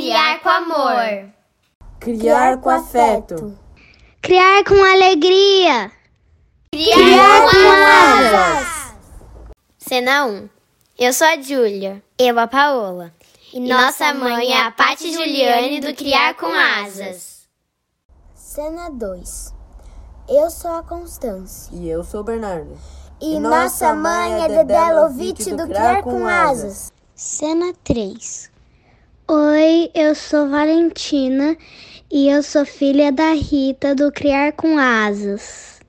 criar com amor. Criar com afeto. Criar com alegria. Criar, criar com asas. Cena 1. Eu sou a Júlia. Eu a Paola. E, e nossa mãe é a Pati Juliane do Criar com Asas. Cena 2. Eu sou a Constância. E eu sou o Bernardo. E, e nossa mãe é Dedé Lovitch do Criar com Asas. Cena 3. Oi, eu sou Valentina e eu sou filha da Rita do Criar com Asas.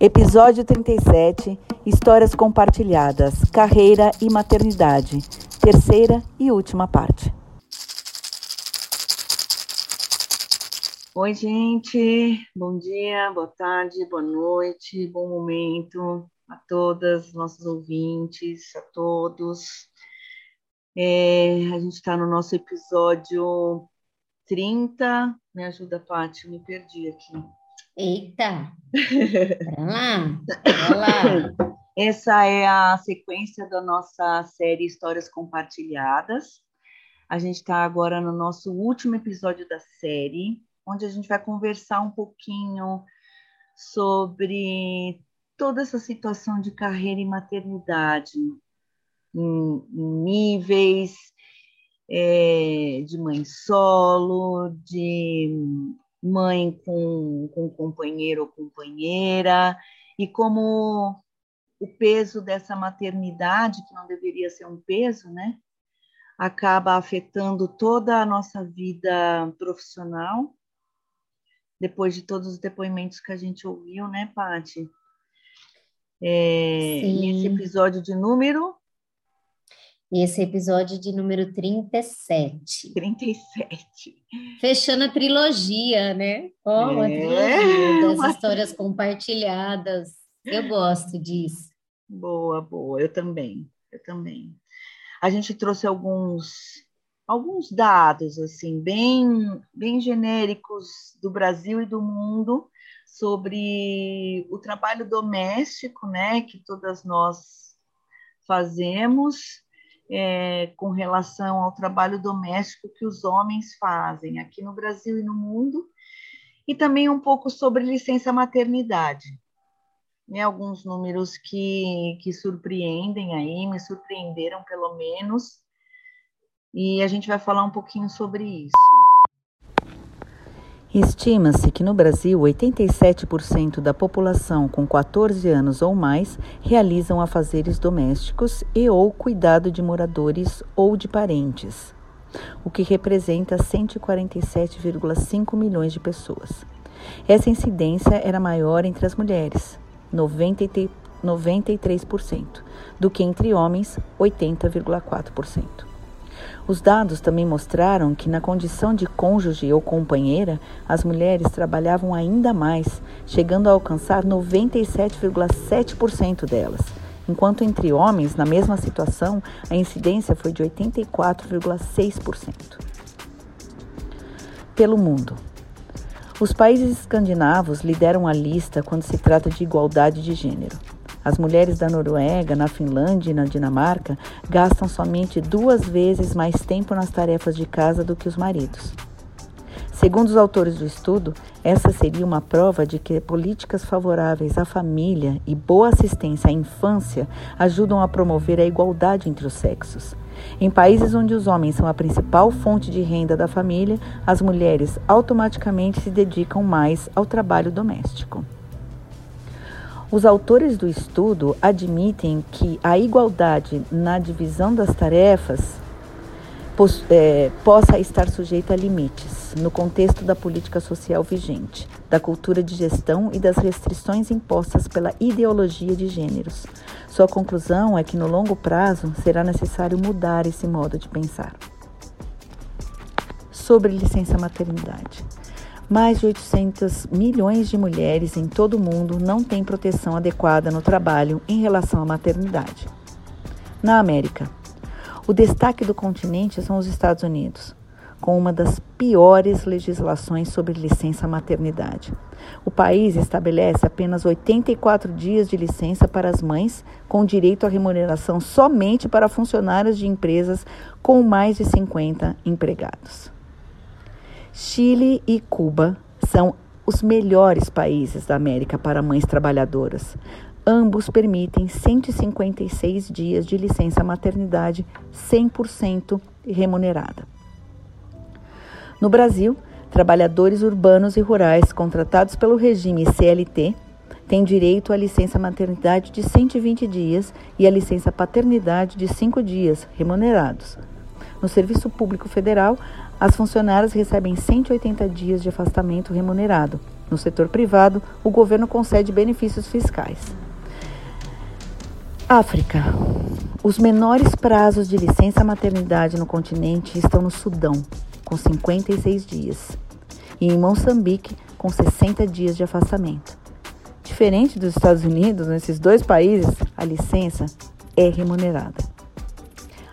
Episódio 37 Histórias compartilhadas, carreira e maternidade. Terceira e última parte. Oi, gente. Bom dia, boa tarde, boa noite, bom momento a todas, nossos ouvintes, a todos. É, a gente está no nosso episódio 30. Me ajuda, Paty, me perdi aqui. Eita! Vai lá, vai lá. Essa é a sequência da nossa série Histórias Compartilhadas. A gente está agora no nosso último episódio da série, onde a gente vai conversar um pouquinho sobre toda essa situação de carreira e maternidade, em, em níveis é, de mãe solo, de mãe com, com companheiro ou companheira, e como o peso dessa maternidade, que não deveria ser um peso, né? Acaba afetando toda a nossa vida profissional, depois de todos os depoimentos que a gente ouviu, né, Paty? É, esse episódio de número esse episódio de número 37. 37. Fechando a trilogia, né? Oh, uma é, trilogia das uma... histórias compartilhadas. Eu gosto disso. Boa, boa. Eu também. Eu também. A gente trouxe alguns alguns dados assim bem bem genéricos do Brasil e do mundo sobre o trabalho doméstico, né, que todas nós fazemos é, com relação ao trabalho doméstico que os homens fazem aqui no Brasil e no mundo, e também um pouco sobre licença maternidade. Né, alguns números que, que surpreendem aí, me surpreenderam pelo menos, e a gente vai falar um pouquinho sobre isso. Estima-se que no Brasil 87% da população com 14 anos ou mais realizam afazeres domésticos e ou cuidado de moradores ou de parentes, o que representa 147,5 milhões de pessoas. Essa incidência era maior entre as mulheres, 93%, do que entre homens, 80,4%. Os dados também mostraram que, na condição de cônjuge ou companheira, as mulheres trabalhavam ainda mais, chegando a alcançar 97,7% delas, enquanto entre homens, na mesma situação, a incidência foi de 84,6%. Pelo mundo. Os países escandinavos lideram a lista quando se trata de igualdade de gênero. As mulheres da Noruega, na Finlândia e na Dinamarca gastam somente duas vezes mais tempo nas tarefas de casa do que os maridos. Segundo os autores do estudo, essa seria uma prova de que políticas favoráveis à família e boa assistência à infância ajudam a promover a igualdade entre os sexos. Em países onde os homens são a principal fonte de renda da família, as mulheres automaticamente se dedicam mais ao trabalho doméstico. Os autores do estudo admitem que a igualdade na divisão das tarefas é, possa estar sujeita a limites no contexto da política social vigente, da cultura de gestão e das restrições impostas pela ideologia de gêneros. Sua conclusão é que no longo prazo será necessário mudar esse modo de pensar. Sobre licença maternidade. Mais de 800 milhões de mulheres em todo o mundo não têm proteção adequada no trabalho em relação à maternidade. Na América, o destaque do continente são os Estados Unidos. com uma das piores legislações sobre licença maternidade. O país estabelece apenas 84 dias de licença para as mães, com direito à remuneração somente para funcionários de empresas com mais de 50 empregados. Chile e Cuba são os melhores países da América para mães trabalhadoras. Ambos permitem 156 dias de licença maternidade 100% remunerada. No Brasil, trabalhadores urbanos e rurais contratados pelo regime CLT têm direito à licença maternidade de 120 dias e à licença paternidade de 5 dias remunerados. No Serviço Público Federal, as funcionárias recebem 180 dias de afastamento remunerado. No setor privado, o governo concede benefícios fiscais. África. Os menores prazos de licença maternidade no continente estão no Sudão, com 56 dias, e em Moçambique, com 60 dias de afastamento. Diferente dos Estados Unidos, nesses dois países, a licença é remunerada.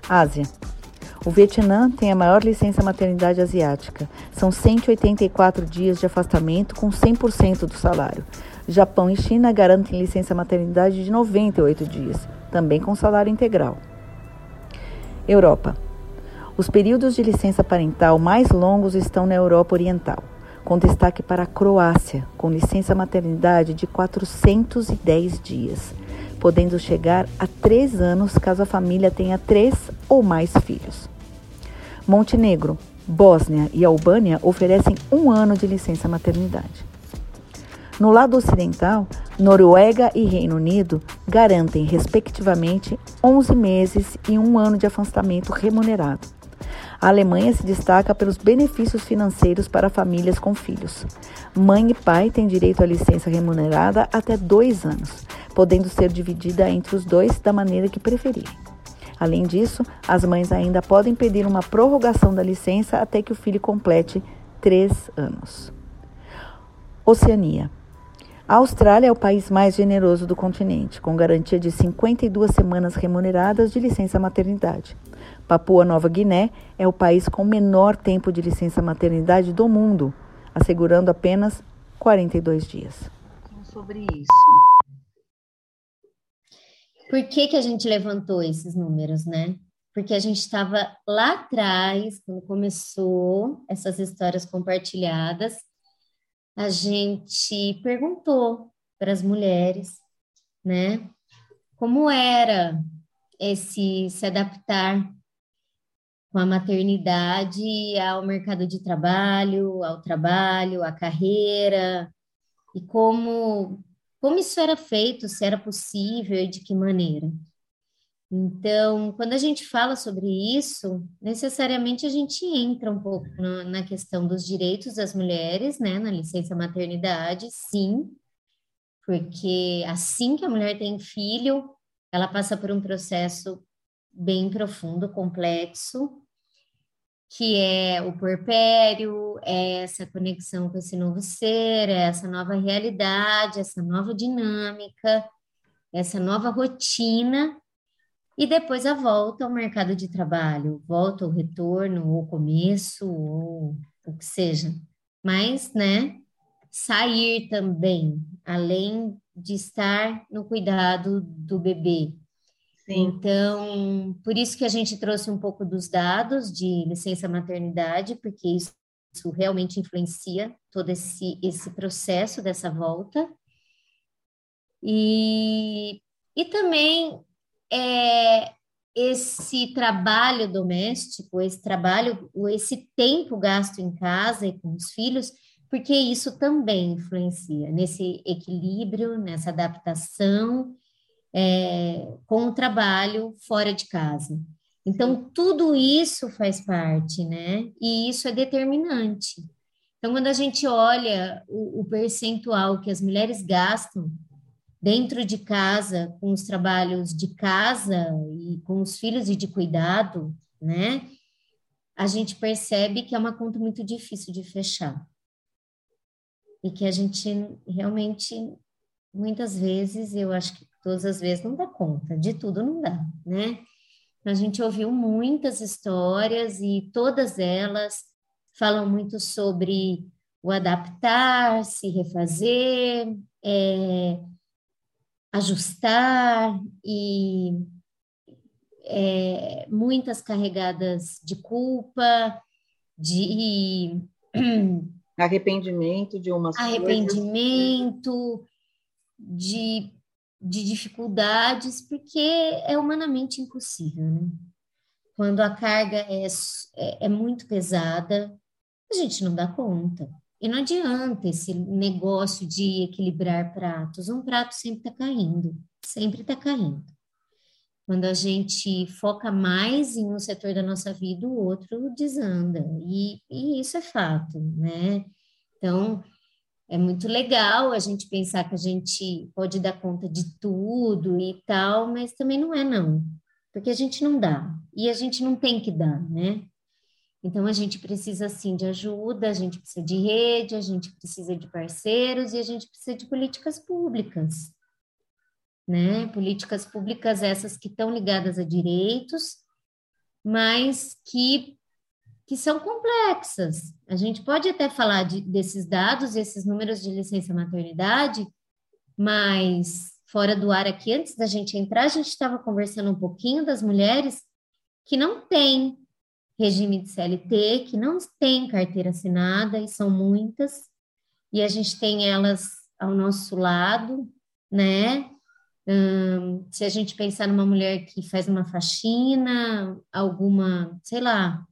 Ásia. O Vietnã tem a maior licença maternidade asiática. São 184 dias de afastamento com 100% do salário. Japão e China garantem licença maternidade de 98 dias, também com salário integral. Europa. Os períodos de licença parental mais longos estão na Europa Oriental, com destaque para a Croácia, com licença maternidade de 410 dias, podendo chegar a três anos caso a família tenha três ou mais filhos. Montenegro, Bósnia e Albânia oferecem um ano de licença maternidade. No lado ocidental, Noruega e Reino Unido garantem, respectivamente, 11 meses e um ano de afastamento remunerado. A Alemanha se destaca pelos benefícios financeiros para famílias com filhos. Mãe e pai têm direito à licença remunerada até dois anos, podendo ser dividida entre os dois da maneira que preferirem. Além disso, as mães ainda podem pedir uma prorrogação da licença até que o filho complete três anos. Oceania. A Austrália é o país mais generoso do continente, com garantia de 52 semanas remuneradas de licença maternidade. Papua Nova Guiné é o país com menor tempo de licença maternidade do mundo, assegurando apenas 42 dias. Sobre isso. Por que, que a gente levantou esses números, né? Porque a gente estava lá atrás, quando começou essas histórias compartilhadas, a gente perguntou para as mulheres, né? Como era esse se adaptar com a maternidade ao mercado de trabalho, ao trabalho, à carreira, e como, como isso era feito, se era possível e de que maneira. Então, quando a gente fala sobre isso, necessariamente a gente entra um pouco na, na questão dos direitos das mulheres, né, na licença maternidade, sim, porque assim que a mulher tem filho, ela passa por um processo bem profundo, complexo, que é o porpério, é essa conexão com esse novo ser, é essa nova realidade, essa nova dinâmica, essa nova rotina, e depois a volta ao mercado de trabalho, volta ao retorno, ou começo, ou o que seja. Mas, né, sair também, além de estar no cuidado do bebê, Então, por isso que a gente trouxe um pouco dos dados de licença maternidade, porque isso, isso realmente influencia todo esse, esse processo dessa volta. E, e também é, esse trabalho doméstico, esse trabalho, esse tempo gasto em casa e com os filhos, porque isso também influencia nesse equilíbrio, nessa adaptação é, com o trabalho fora de casa. Então, tudo isso faz parte, né? E isso é determinante. Então, quando a gente olha o, o percentual que as mulheres gastam dentro de casa, com os trabalhos de casa e com os filhos e de cuidado, né? A gente percebe que é uma conta muito difícil de fechar. E que a gente realmente, muitas vezes, eu acho que todas as vezes não dá conta, de tudo não dá, né? A gente ouviu muitas histórias e todas elas falam muito sobre o adaptar, se refazer, é, ajustar e é, muitas carregadas de culpa, de arrependimento de umas arrependimento, coisas. de, de dificuldades, porque é humanamente impossível, né? Quando a carga é, é, é muito pesada, a gente não dá conta. E não adianta esse negócio de equilibrar pratos. Um prato sempre está caindo, sempre está caindo. Quando a gente foca mais em um setor da nossa vida, o outro desanda. E, e isso é fato, né? Então, é muito legal a gente pensar que a gente pode dar conta de tudo e tal, mas também não é, não. Porque a gente não dá. E a gente não tem que dar, né? Então, a gente precisa, sim, de ajuda, a gente precisa de rede, a gente precisa de parceiros e a gente precisa de políticas públicas né? Políticas públicas essas que estão ligadas a direitos, mas que, que são complexas. A gente pode até falar de, desses dados, esses números de licença maternidade, mas fora do ar aqui, antes da gente entrar, a gente estava conversando um pouquinho das mulheres que não têm regime de CLT, que não têm carteira assinada, e são muitas, e a gente tem elas ao nosso lado, né? Hum, se a gente pensar numa mulher que faz uma faxina, alguma, sei lá.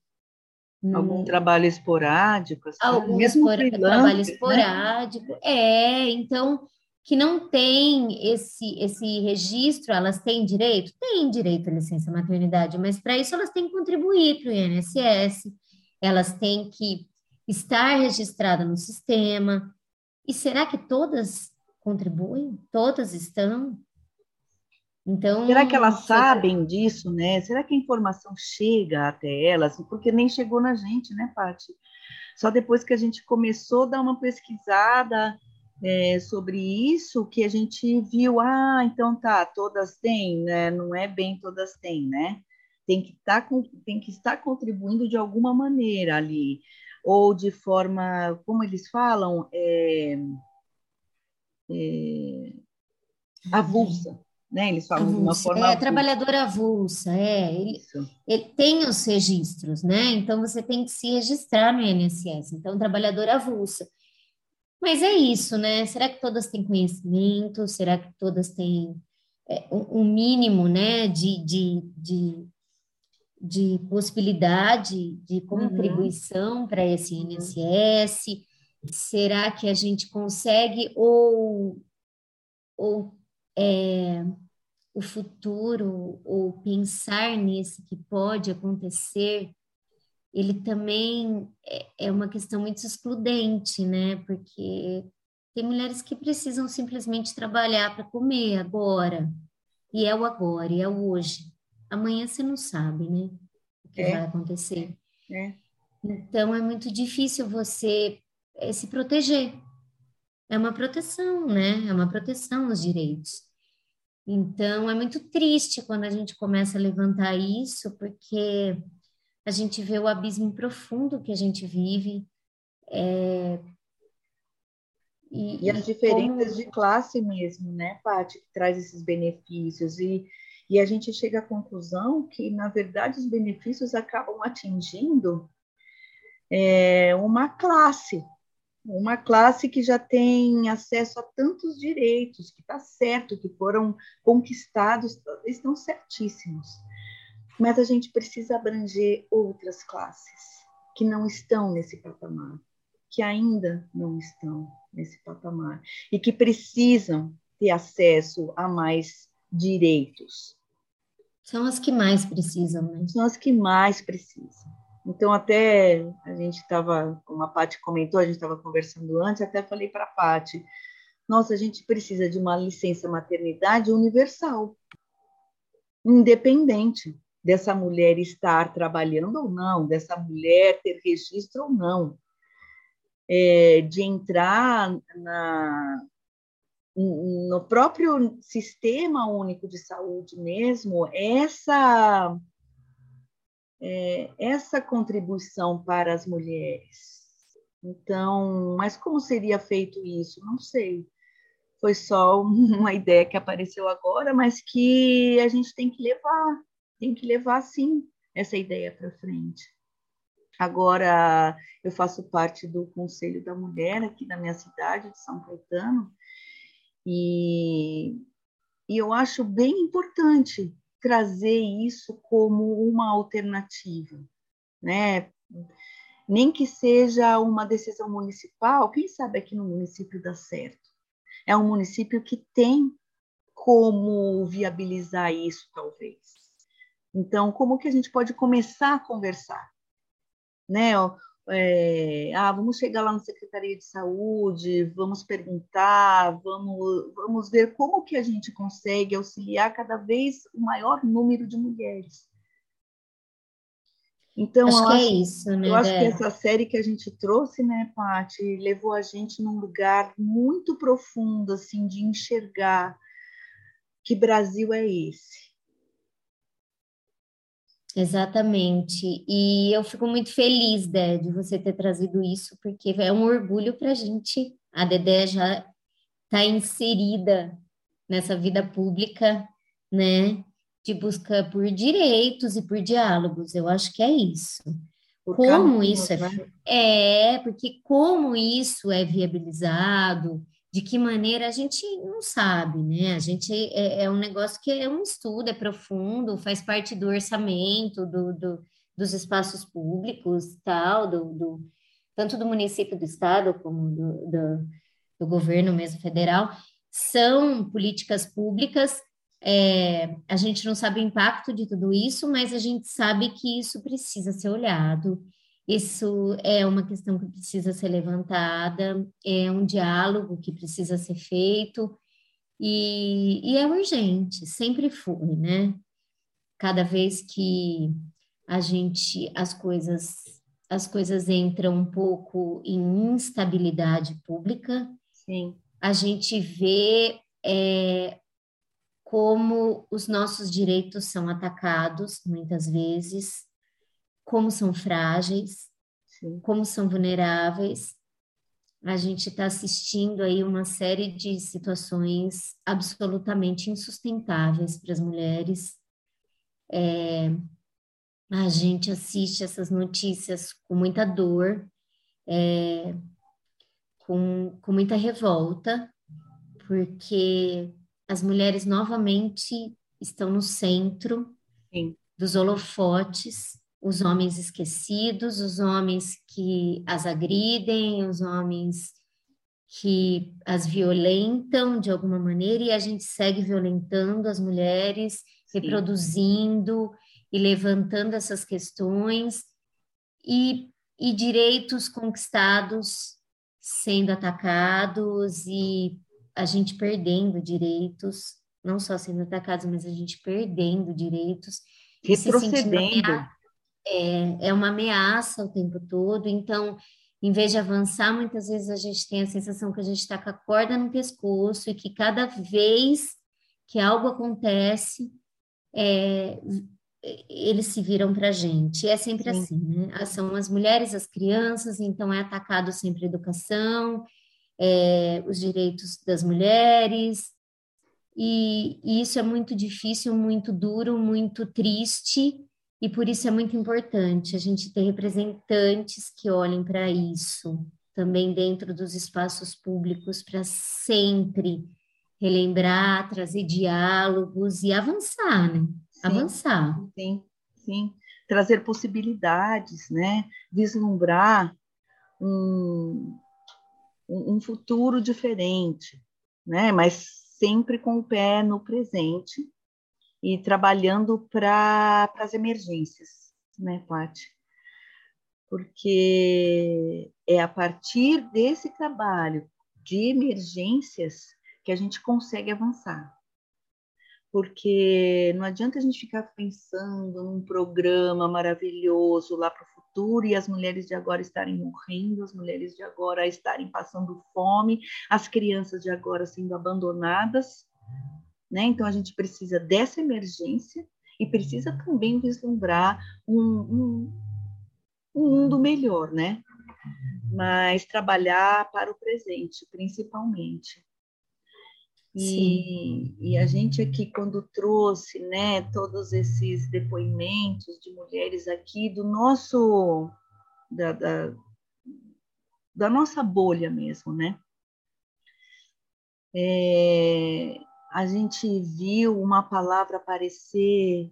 Algum trabalho esporádico, assim, algum espora, trabalho né? esporádico. Né? É, então, que não tem esse, esse registro, elas têm direito? Têm direito à licença maternidade, mas para isso elas têm que contribuir para o INSS, elas têm que estar registradas no sistema. E será que todas contribuem? Todas estão? Então, Será que elas sabem disso, né? Será que a informação chega até elas? Porque nem chegou na gente, né, Paty? Só depois que a gente começou a dar uma pesquisada é, sobre isso que a gente viu, ah, então tá, todas têm, né? Não é bem todas têm, né? Tem que, tá, tem que estar contribuindo de alguma maneira ali, ou de forma, como eles falam, é, é, avulsa, né? Eles falam avulsa. de uma forma. É, avulsa. trabalhadora avulsa, é. Ele, ele, tem os registros, né? Então você tem que se registrar no INSS. Então, trabalhadora avulsa. Mas é isso, né? Será que todas têm conhecimento? Será que todas têm é, um mínimo, né, de, de, de, de possibilidade de uhum. contribuição uhum. para esse INSS? Será que a gente consegue ou, ou é, o futuro ou pensar nisso que pode acontecer, ele também é, é uma questão muito excludente, né? Porque tem mulheres que precisam simplesmente trabalhar para comer agora, e é o agora, e é o hoje. Amanhã você não sabe, né? O que é. vai acontecer. É. Então é muito difícil você é, se proteger. É uma proteção, né? É uma proteção aos direitos. Então, é muito triste quando a gente começa a levantar isso, porque a gente vê o abismo profundo que a gente vive. É... E, e, as diferenças como... de classe mesmo, né, Paty, que traz esses benefícios. E, e a gente chega à conclusão que, na verdade, os benefícios acabam atingindo é, uma classe, uma classe que já tem acesso a tantos direitos, que está certo, que foram conquistados, estão certíssimos. Mas a gente precisa abranger outras classes que não estão nesse patamar, que ainda não estão nesse patamar e que precisam ter acesso a mais direitos. São as que mais precisam, né? São as que mais precisam. Então, até a gente estava, como a Paty comentou, a gente estava conversando antes, até falei para a Paty, nossa, a gente precisa de uma licença maternidade universal, independente dessa mulher estar trabalhando ou não, dessa mulher ter registro ou não, é, de entrar na, no próprio sistema único de saúde mesmo, essa é, essa contribuição para as mulheres. Então, mas como seria feito isso? Não sei. Foi só uma ideia que apareceu agora, mas que a gente tem que levar, tem que levar sim essa ideia para frente. Agora, eu faço parte do Conselho da Mulher aqui da minha cidade, de São Caetano, e, e eu acho bem importante trazer isso como uma alternativa, né? Nem que seja uma decisão municipal, quem sabe aqui no município dá certo. É um município que tem como viabilizar isso, talvez. Então, como que a gente pode começar a conversar? Né? É, ah, vamos chegar lá na Secretaria de Saúde, vamos perguntar, vamos, vamos ver como que a gente consegue auxiliar cada vez o maior número de mulheres. Então, acho eu, que é acho, é isso, né, eu acho que essa série que a gente trouxe, né, Paty, levou a gente num lugar muito profundo, assim, de enxergar que Brasil é esse Exatamente. E eu fico muito feliz, Dé, de você ter trazido isso, porque é um orgulho para a gente. A Dedé já está inserida nessa vida pública, né? De busca por direitos e por diálogos. Eu acho que é isso. Como isso é, né? é, porque como isso é viabilizado, de que maneira a gente não sabe, né? A gente é, é, um negócio que é um estudo, é profundo, faz parte do orçamento, do, do dos espaços públicos, tal, do, do, tanto do município do estado como do, do, do governo mesmo federal, são políticas públicas. É, a gente não sabe o impacto de tudo isso, mas a gente sabe que isso precisa ser olhado isso é uma questão que precisa ser levantada, é um diálogo que precisa ser feito e, e é urgente, sempre foi, né? Cada vez que a gente, as coisas, as coisas entram um pouco em instabilidade pública, Sim. a gente vê é, como os nossos direitos são atacados muitas vezes, como são frágeis, Sim. como são vulneráveis. A gente está assistindo aí uma série de situações absolutamente insustentáveis para as mulheres. É, a gente assiste essas notícias com muita dor, é, com, com muita revolta, porque as mulheres novamente estão no centro Sim. dos holofotes os homens esquecidos, os homens que as agridem, os homens que as violentam de alguma maneira e a gente segue violentando as mulheres, Sim. reproduzindo e levantando essas questões e, e direitos conquistados sendo atacados e a gente perdendo direitos, não só sendo atacados, mas a gente perdendo direitos. Retrocedendo é, é uma ameaça o tempo todo, então, em vez de avançar, muitas vezes a gente tem a sensação que a gente está com a corda no pescoço e que cada vez que algo acontece, é, eles se viram para a gente. É sempre Sim. assim, né? São as mulheres, as crianças, então é atacado sempre a educação, é, os direitos das mulheres, e, e isso é muito difícil, muito duro, muito triste, e por isso é muito importante a gente ter representantes que olhem para isso, também dentro dos espaços públicos, para sempre relembrar, trazer diálogos e avançar, né? Sim, avançar. Sim, sim. Trazer possibilidades, né? Vislumbrar um, um futuro diferente, né? Mas sempre com o pé no presente e trabalhando para as emergências, né, Paty? Porque é a partir desse trabalho de emergências que a gente consegue avançar. Porque não adianta a gente ficar pensando num programa maravilhoso lá para o futuro e as mulheres de agora estarem morrendo, as mulheres de agora estarem passando fome, as crianças de agora sendo abandonadas né? Então a gente precisa dessa emergência e precisa também vislumbrar um, um, um mundo melhor, né? Mas trabalhar para o presente, principalmente. E, e, a gente aqui, quando trouxe né, todos esses depoimentos de mulheres aqui do nosso, da, da, da nossa bolha mesmo, né? É, a gente viu uma palavra aparecer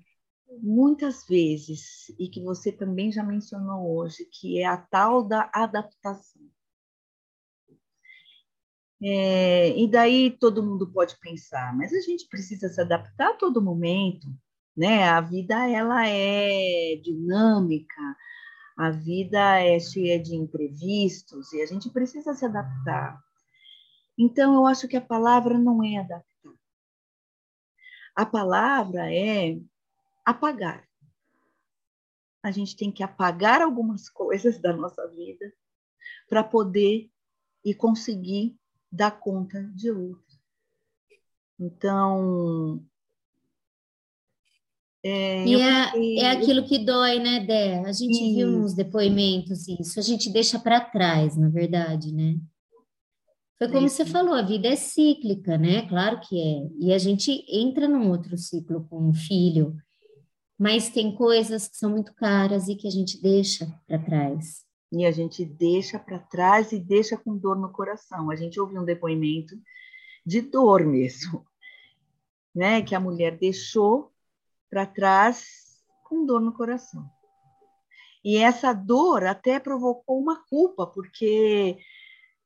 muitas vezes e que você também já mencionou hoje, que é a tal da adaptação. É, e daí todo mundo pode pensar, mas a gente precisa se adaptar a todo momento, né? A vida ela é dinâmica, a vida é cheia de imprevistos e a gente precisa se adaptar. Então eu acho que a palavra não é adaptar. A palavra é apagar. A gente tem que apagar algumas coisas da nossa vida para poder e conseguir dar conta de outras. Então. É, e é, é aquilo que dói, né, Dé? A gente isso. viu nos depoimentos isso, a gente deixa para trás, na verdade, né? Foi como é você falou, a vida é cíclica, né? Claro que é. E a gente entra num outro ciclo com um filho, mas tem coisas que são muito caras e que a gente deixa para trás. E a gente deixa para trás e deixa com dor no coração. A gente ouviu um depoimento de dor mesmo, né? Que a mulher deixou para trás com dor no coração. E essa dor até provocou uma culpa, porque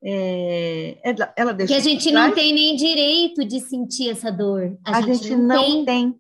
é, ela, ela. Que a gente não tem nem direito de sentir essa dor. A, a gente, gente, não, tem, tem.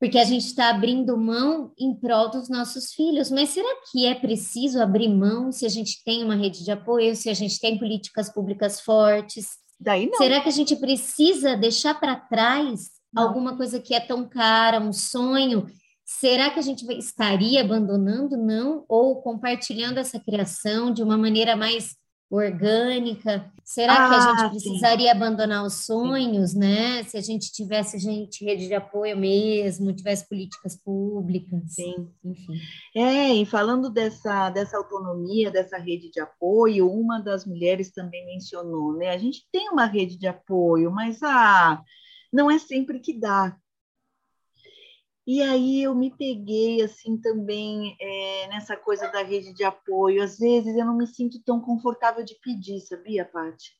Porque a gente está abrindo mão em prol dos nossos filhos. Mas será que é preciso abrir mão se a gente tem uma rede de apoio, se a gente tem políticas públicas fortes? Daí não. Será que a gente precisa deixar para trás não. alguma coisa que é tão cara, um sonho? Será que a gente estaria abandonando? Não? Ou compartilhando essa criação de uma maneira mais orgânica? Será ah, que a ah, gente precisaria sim. abandonar os sonhos, né? Se a gente tivesse gente rede de apoio mesmo, tivesse políticas públicas. Sim, enfim. É, e falando dessa, dessa autonomia, dessa rede de apoio, uma das mulheres também mencionou, né? A gente tem uma rede de apoio, mas ah, não é sempre que dá. E aí eu me peguei assim também é, nessa coisa da rede de apoio. Às vezes eu não me sinto tão confortável de pedir, sabia, Paty?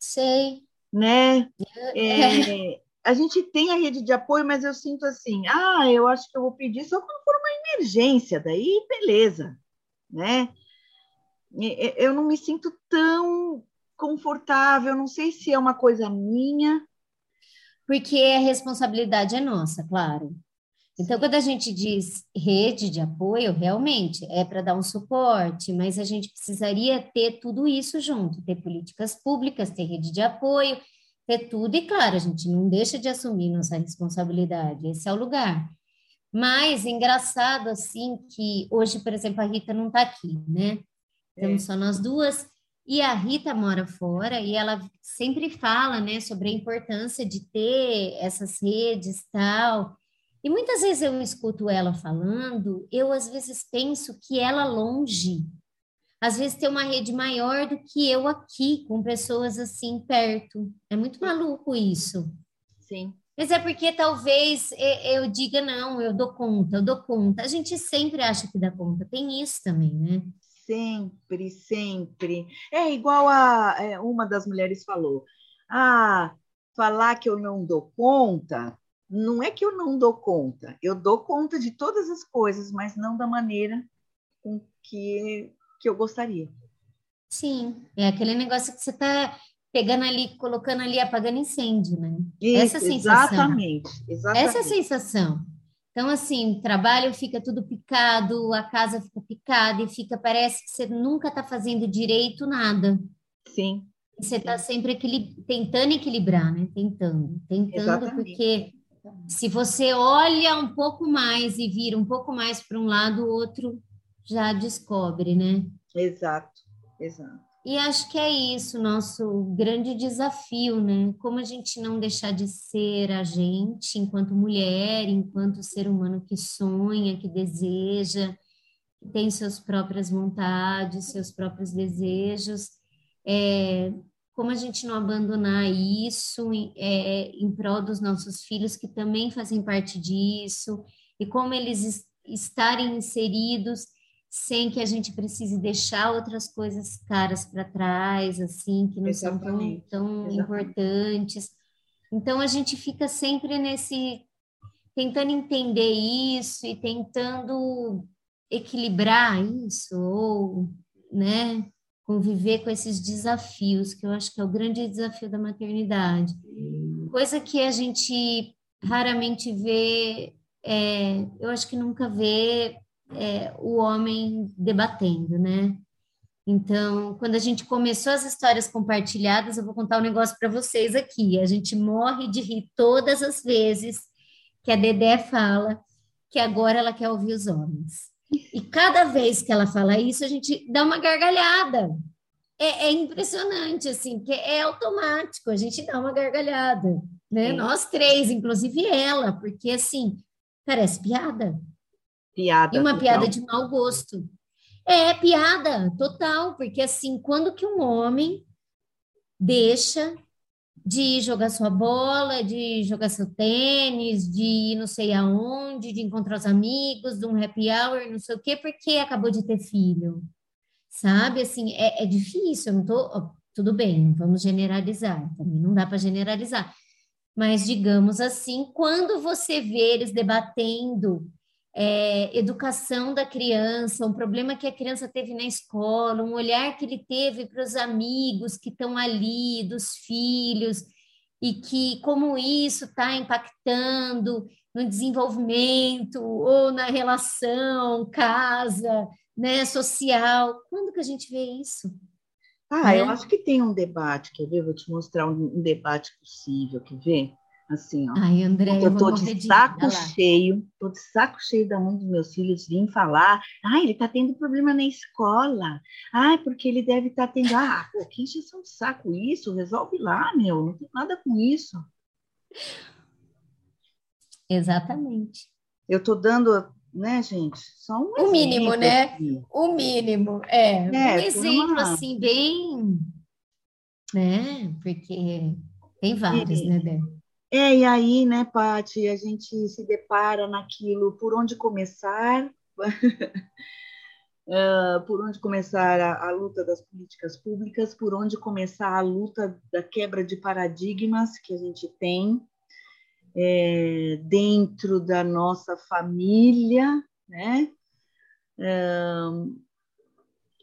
Sei. Né? É, a gente tem a rede de apoio, mas eu sinto assim, ah, eu acho que eu vou pedir só quando for uma emergência, daí beleza, né? Eu não me sinto tão confortável, não sei se é uma coisa minha, porque a responsabilidade é nossa, claro. Então, quando a gente diz rede de apoio, realmente é para dar um suporte, mas a gente precisaria ter tudo isso junto, ter políticas públicas, ter rede de apoio, ter tudo, e claro, a gente não deixa de assumir nossa responsabilidade, esse é o lugar. Mas engraçado assim que hoje, por exemplo, a Rita não está aqui, né? Estamos é. só nós duas, e a Rita mora fora e ela sempre fala, né, sobre a importância de ter essas redes tal. E muitas vezes eu escuto ela falando, eu às vezes penso que ela longe, às vezes tem uma rede maior do que eu aqui, com pessoas assim perto. É muito maluco isso. Sim. Mas é porque talvez eu diga, não, eu dou conta, eu dou conta. A gente sempre acha que dá conta. Tem isso também, né? Sempre, sempre. É igual a é, uma das mulheres falou. Ah, falar que eu não dou conta, não é que eu não dou conta. Eu dou conta de todas as coisas, mas não da maneira com que, que eu gostaria. Sim, é aquele negócio que você está pegando ali, colocando ali, apagando incêndio, né? Isso, Essa é a sensação. Exatamente, exatamente. Essa é a sensação. Então, assim, trabalho fica tudo picado, a casa fica picada e fica, parece que você nunca está fazendo direito nada. Sim. Você está sempre equil... tentando equilibrar, né? Tentando, tentando, Exatamente. porque se você olha um pouco mais e vira um pouco mais para um lado, o outro já descobre, né? Exato, exato. E acho que é isso, nosso grande desafio, né? Como a gente não deixar de ser a gente enquanto mulher, enquanto ser humano que sonha, que deseja, que tem suas próprias vontades, seus próprios desejos. É, como a gente não abandonar isso é, em prol dos nossos filhos que também fazem parte disso, e como eles estarem inseridos sem que a gente precise deixar outras coisas caras para trás, assim, que não Exatamente. são tão, tão importantes. Então a gente fica sempre nesse tentando entender isso e tentando equilibrar isso ou, né, conviver com esses desafios, que eu acho que é o grande desafio da maternidade. Coisa que a gente raramente vê, é, eu acho que nunca vê é, o homem debatendo, né? Então, quando a gente começou as histórias compartilhadas, eu vou contar um negócio para vocês aqui. A gente morre de rir todas as vezes que a Dedé fala que agora ela quer ouvir os homens. E cada vez que ela fala isso, a gente dá uma gargalhada. É, é impressionante, assim, porque é automático, a gente dá uma gargalhada, né? Nós três, inclusive ela, porque, assim, parece piada. Piada. E uma total. piada de mau gosto. É piada, total, porque, assim, quando que um homem deixa de jogar sua bola, de jogar seu tênis, de ir não sei aonde, de encontrar os amigos, de um happy hour, não sei o quê, porque acabou de ter filho. Sabe? Assim, é, é difícil, eu não tô. Tudo bem, não vamos generalizar, também não dá para generalizar. Mas, digamos assim, quando você vê eles debatendo é, educação da criança, um problema que a criança teve na escola, um olhar que ele teve para os amigos que estão ali, dos filhos, e que como isso está impactando no desenvolvimento ou na relação, casa, né, social. Quando que a gente vê isso? Ah, né? eu acho que tem um debate, quer ver? Vou te mostrar um, um debate possível, quer ver? Assim, ó. Ai, André, eu tô de saco cheio, tô de saco cheio da mãe dos meus filhos vir falar. Ah, ele tá tendo problema na escola. Ah, porque ele deve estar tá tendo. Ah, pô, que injeção de saco isso? Resolve lá, meu. Não tem nada com isso. Exatamente. Eu tô dando, né, gente? Só um o mínimo, né? Aqui. O mínimo, é. é um exemplo uma... assim bem, né? Porque tem vários, né, Dé? É, e aí, né, Paty, a gente se depara naquilo por onde começar, uh, por onde começar a, a, luta das políticas públicas, por onde começar a luta da quebra de paradigmas que a gente tem é, dentro da nossa família, né? Uh,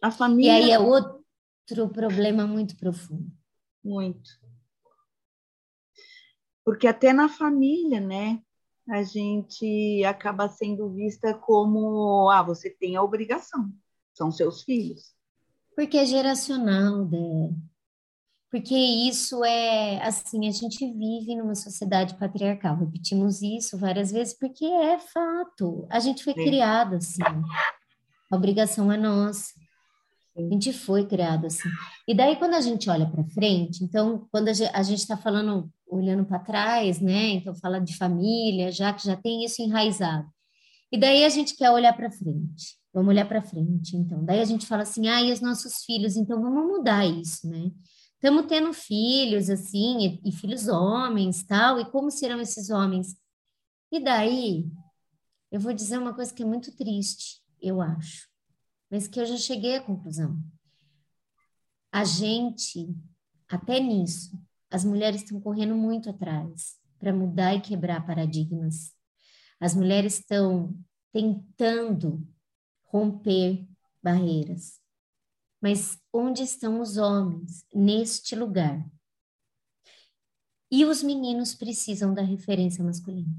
a família. E aí é outro problema muito profundo. Muito porque até na família, né, a gente acaba sendo vista como, ah, você tem a obrigação, são seus filhos. Porque é geracional, né? Porque isso é, assim, a gente vive numa sociedade patriarcal, repetimos isso várias vezes, porque é fato, a gente foi Sim. criado assim, a obrigação é nossa. A gente foi criado assim. E daí, quando a gente olha para frente, então, quando a gente está falando olhando para trás, né? Então fala de família, já que já tem isso enraizado. E daí a gente quer olhar para frente. Vamos olhar para frente, então. Daí a gente fala assim: "Ah, e os nossos filhos, então vamos mudar isso, né? Estamos tendo filhos assim, e, e filhos homens, tal, e como serão esses homens? E daí eu vou dizer uma coisa que é muito triste, eu acho, mas que eu já cheguei à conclusão. A gente, até nisso, as mulheres estão correndo muito atrás para mudar e quebrar paradigmas. As mulheres estão tentando romper barreiras. Mas onde estão os homens neste lugar? E os meninos precisam da referência masculina.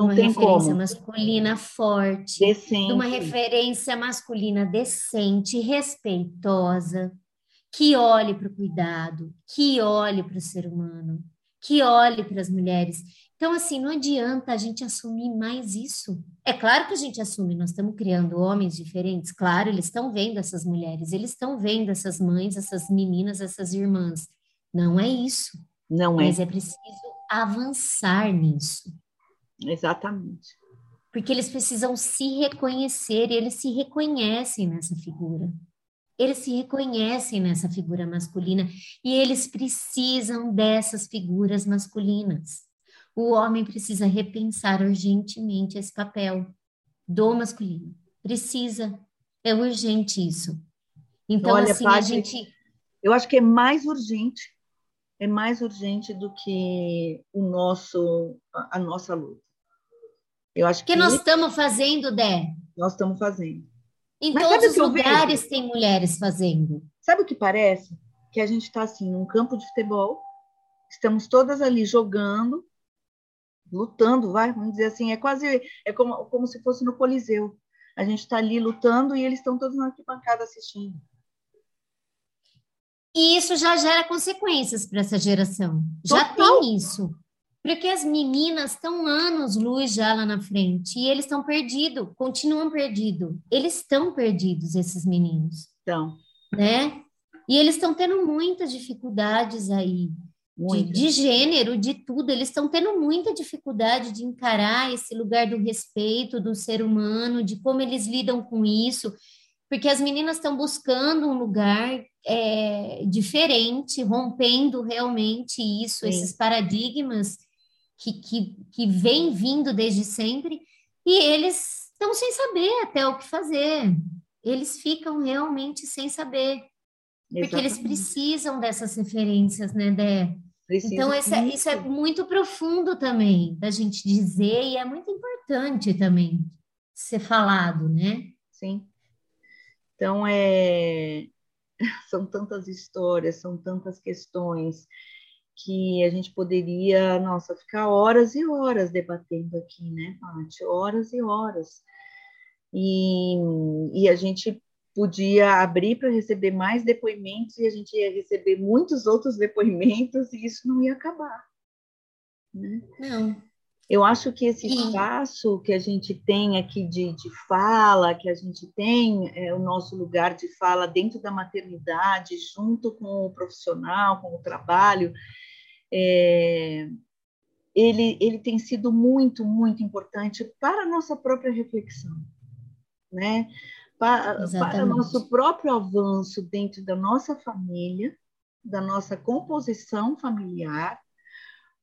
Não uma referência como. masculina forte, decente. uma referência masculina decente, respeitosa, que olhe para o cuidado, que olhe para o ser humano, que olhe para as mulheres. Então, assim, não adianta a gente assumir mais isso. É claro que a gente assume, nós estamos criando homens diferentes, claro, eles estão vendo essas mulheres, eles estão vendo essas mães, essas meninas, essas irmãs. Não é isso. Não é. Mas é preciso avançar nisso. Exatamente. Porque eles precisam se reconhecer, e eles se reconhecem nessa figura. Eles se reconhecem nessa figura masculina e eles precisam dessas figuras masculinas. O homem precisa repensar urgentemente esse papel do masculino. Precisa. É urgente isso. Então, Olha, assim, a gente. Eu acho que é mais urgente, é mais urgente do que o nosso, a, a nossa luta. Eu acho que, que nós estamos fazendo, Dé. Nós estamos fazendo. Em Mas todos os lugares tem mulheres fazendo. Sabe o que parece? Que a gente está assim num campo de futebol, estamos todas ali jogando, lutando, vai, vamos dizer assim, é quase é como, como se fosse no Coliseu. A gente está ali lutando e eles estão todos na arquibancada assistindo. E isso já gera consequências para essa geração. Já Total. tem isso. Porque as meninas estão anos luz já lá na frente e eles estão perdidos, continuam perdidos. Eles estão perdidos, esses meninos. Estão. Né? E eles estão tendo muitas dificuldades aí. De, de, gênero, de tudo, eles estão tendo muita dificuldade de encarar esse lugar do respeito do ser humano, de como eles lidam com isso, porque as meninas estão buscando um lugar é, diferente, rompendo realmente isso, Sim. esses paradigmas que, que, que vem vindo desde sempre, e eles estão sem saber até o que fazer. Eles ficam realmente sem saber. Exatamente. Porque eles precisam dessas referências, né, Dé? Então, esse, é, isso é muito profundo também da gente dizer, e é muito importante também ser falado, né? Sim. Então, é... são tantas histórias, são tantas questões que a gente poderia, nossa, ficar horas e horas debatendo aqui, né, Paty? Horas e horas. E, e a gente podia abrir para receber mais depoimentos e a gente ia receber muitos outros depoimentos e isso não ia acabar. Né? Não. Eu acho que esse espaço que a gente tem aqui de, de fala, que a gente tem é, o nosso lugar de fala dentro da maternidade, junto com o profissional, com o trabalho, é, ele, ele tem sido muito, muito importante para a nossa própria reflexão, né? Para, para o nosso próprio avanço dentro da nossa família, da nossa composição familiar,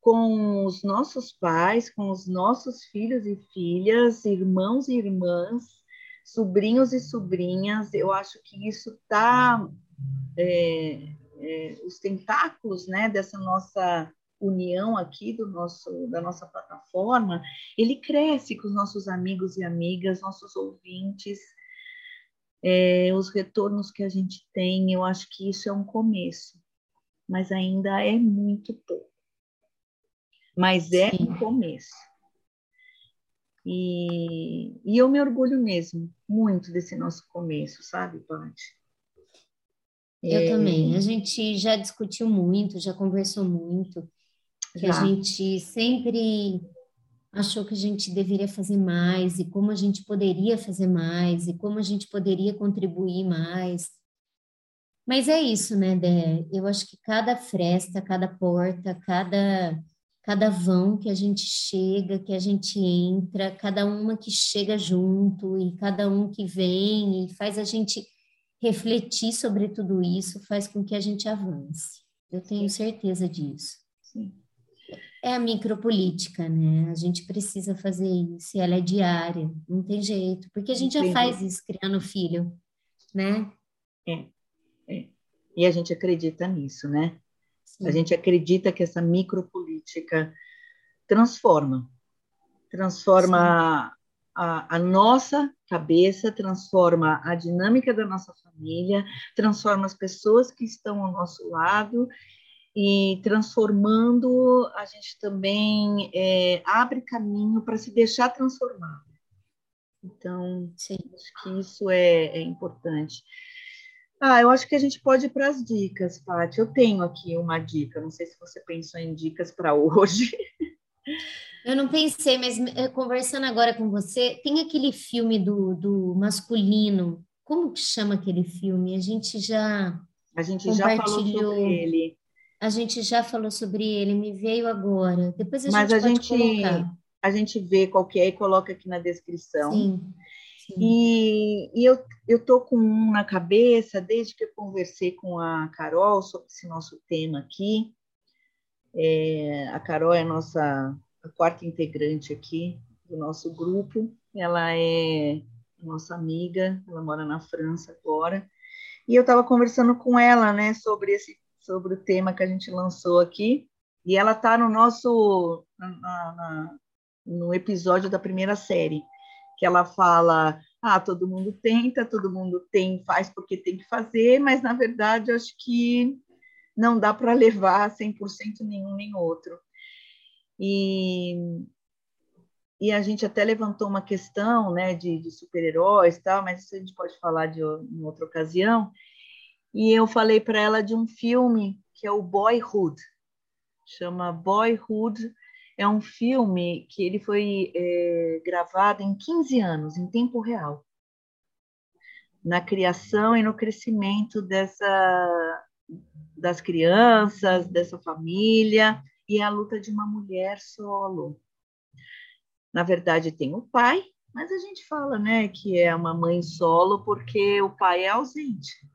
com os nossos pais, com os nossos filhos e filhas, irmãos e irmãs, sobrinhos e sobrinhas. Eu acho que isso está é, é, os tentáculos né, dessa nossa união aqui do nosso da nossa plataforma, ele cresce com os nossos amigos e amigas, nossos ouvintes, é, os retornos que a gente tem, eu acho que isso é um começo, mas ainda é muito pouco. Mas é Sim. um começo. E, e eu me orgulho mesmo muito desse nosso começo, sabe, Paty? Eu é... também. A gente já discutiu muito, já conversou muito, que já. a gente sempre achou que a gente deveria fazer mais e como a gente poderia fazer mais e como a gente poderia contribuir mais. Mas é isso, né, Dé? Eu acho que cada fresta, cada porta, cada cada vão que a gente chega, que a gente entra, cada uma que chega junto e cada um que vem e faz a gente refletir sobre tudo isso faz com que a gente avance. Eu tenho certeza disso. Sim. É a micropolítica, né? A gente precisa fazer isso, ela é diária, não tem jeito, porque a gente Entendi. já faz isso criando filho, né? É, é. E a gente acredita nisso, né? Sim. A gente acredita que essa micropolítica transforma, transforma a, a nossa cabeça, transforma a dinâmica da nossa família, transforma as pessoas que estão ao nosso lado e transformando, a gente também é, abre caminho para se deixar transformar. Então, Sim. acho que isso é, é importante. Ah, eu acho que a gente pode ir para as dicas, Paty. Eu tenho aqui uma dica, não sei se você pensou em dicas para hoje. Eu não pensei, mas eh, conversando agora com você, tem aquele filme do, do masculino. Como que chama aquele filme? A gente já. A gente já falou sobre ele. A gente já falou sobre ele, me veio agora. Depois a mas gente a gente, colocar. A gente vê qual que é e coloca aqui na descrição. Sim. sim. E, e eu, eu tô com um na cabeça desde que eu conversei com a Carol sobre esse nosso tema aqui. É, a Carol é a nossa a quarta integrante aqui do nosso grupo. Ela é nossa amiga, ela mora na França agora. E eu estava conversando com ela, né, sobre esse sobre o tema que a gente lançou aqui. E ela está no nosso na, na, no episódio da primeira série, que ela fala: "Ah, todo mundo tenta, todo mundo tem, faz porque tem que fazer, mas na verdade acho que não dá para levar 100% nenhum nem outro. E, e a gente até levantou uma questão né, de, de super-heróis, tal, mas isso a gente pode falar de em outra ocasião. E eu falei para ela de um filme que é o Boyhood, chama Boyhood. É um filme que ele foi é, gravado em 15 anos, em tempo real, na criação e no crescimento dessa das crianças, dessa família e é a luta de uma mulher solo. Na verdade, tem o pai, mas a gente fala, né, que é uma mãe solo porque o pai é ausente.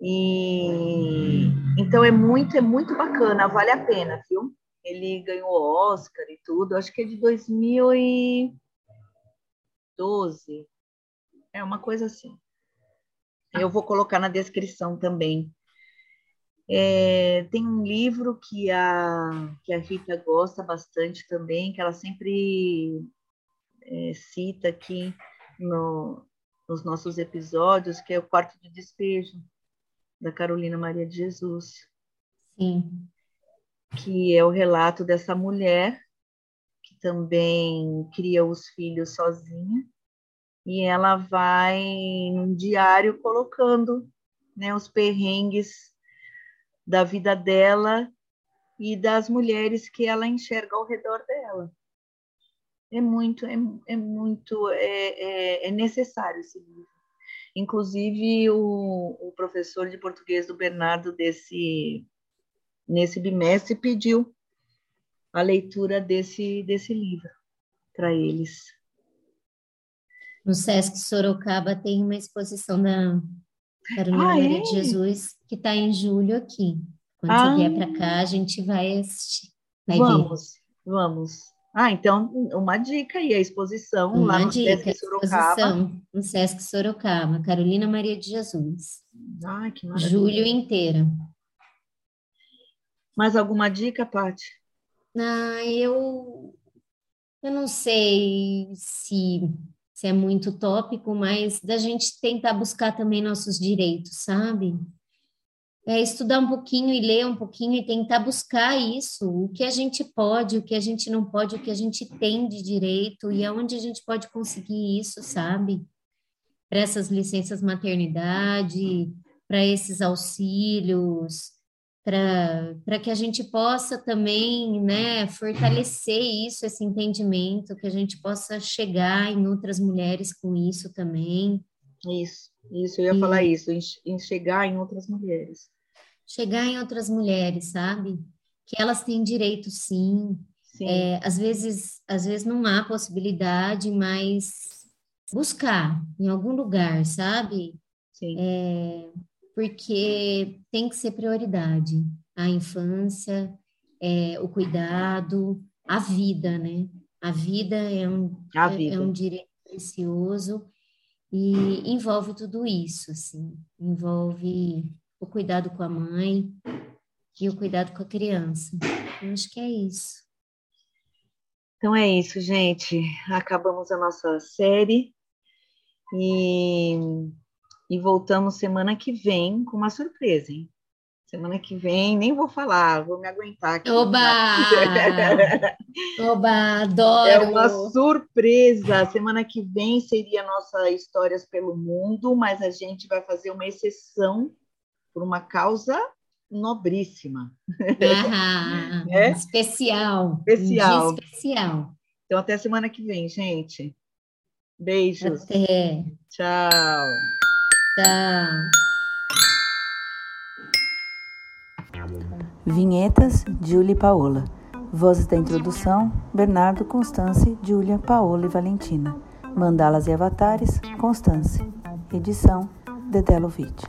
E então é muito, é muito bacana, vale a pena, viu? Ele ganhou Oscar e tudo, acho que é de 2012. É uma coisa assim. Eu vou colocar na descrição também é, tem um livro que a, que a Rita gosta bastante também, que ela sempre é, cita aqui no, nos nossos episódios, que é o Quarto de Despejo, da Carolina Maria de Jesus. Sim. Que é o relato dessa mulher que também cria os filhos sozinha, e ela vai num diário colocando né, os perrengues da vida dela e das mulheres que ela enxerga ao redor dela. É muito, é, é muito, é, é, é necessário esse livro. Inclusive, o, o professor de português do Bernardo desse nesse bimestre pediu a leitura desse, desse livro para eles. No Sesc Sorocaba tem uma exposição da Carolina ah, Maria é? de Jesus, que está em julho aqui. Quando ah. você vier para cá, a gente vai assistir. Vai vamos, ver. vamos. Ah, então, uma dica aí, a exposição uma lá no dica, Sesc Sorocaba. Exposição no Sesc Sorocaba, Carolina Maria de Jesus. Ai, que maravilha. Julho inteiro. Mais alguma dica, Paty? Ah, eu, eu não sei se se é muito tópico, mas da gente tentar buscar também nossos direitos, sabe? É estudar um pouquinho e ler um pouquinho e tentar buscar isso, o que a gente pode, o que a gente não pode, o que a gente tem de direito e aonde a gente pode conseguir isso, sabe? Para essas licenças maternidade, para esses auxílios, para que a gente possa também né, fortalecer isso, esse entendimento, que a gente possa chegar em outras mulheres com isso também. Isso, isso, eu ia e... falar isso, em chegar em outras mulheres. Chegar em outras mulheres, sabe? Que elas têm direito, sim. sim. É, às vezes, às vezes não há possibilidade, mas buscar em algum lugar, sabe? Sim. É, porque tem que ser prioridade a infância, é, o cuidado, a vida, né? A vida é um, vida. É, é um direito precioso e envolve tudo isso, assim, envolve o cuidado com a mãe e o cuidado com a criança. Eu acho que é isso. Então é isso, gente. Acabamos a nossa série e e voltamos semana que vem com uma surpresa, hein? Semana que vem, nem vou falar, vou me aguentar aqui. Oba! Oba, adoro! É uma surpresa. Semana que vem seria nossa Histórias pelo Mundo, mas a gente vai fazer uma exceção por uma causa nobríssima. Ah, é? Especial. Especial. Um especial. Então, até semana que vem, gente. Beijos. Até. Tchau. Tchau. Vinhetas, Julie e Paola. Vozes da introdução, Bernardo, Constance, Júlia, Paola e Valentina. Mandalas e avatares, Constance. Edição, Dedelovitch.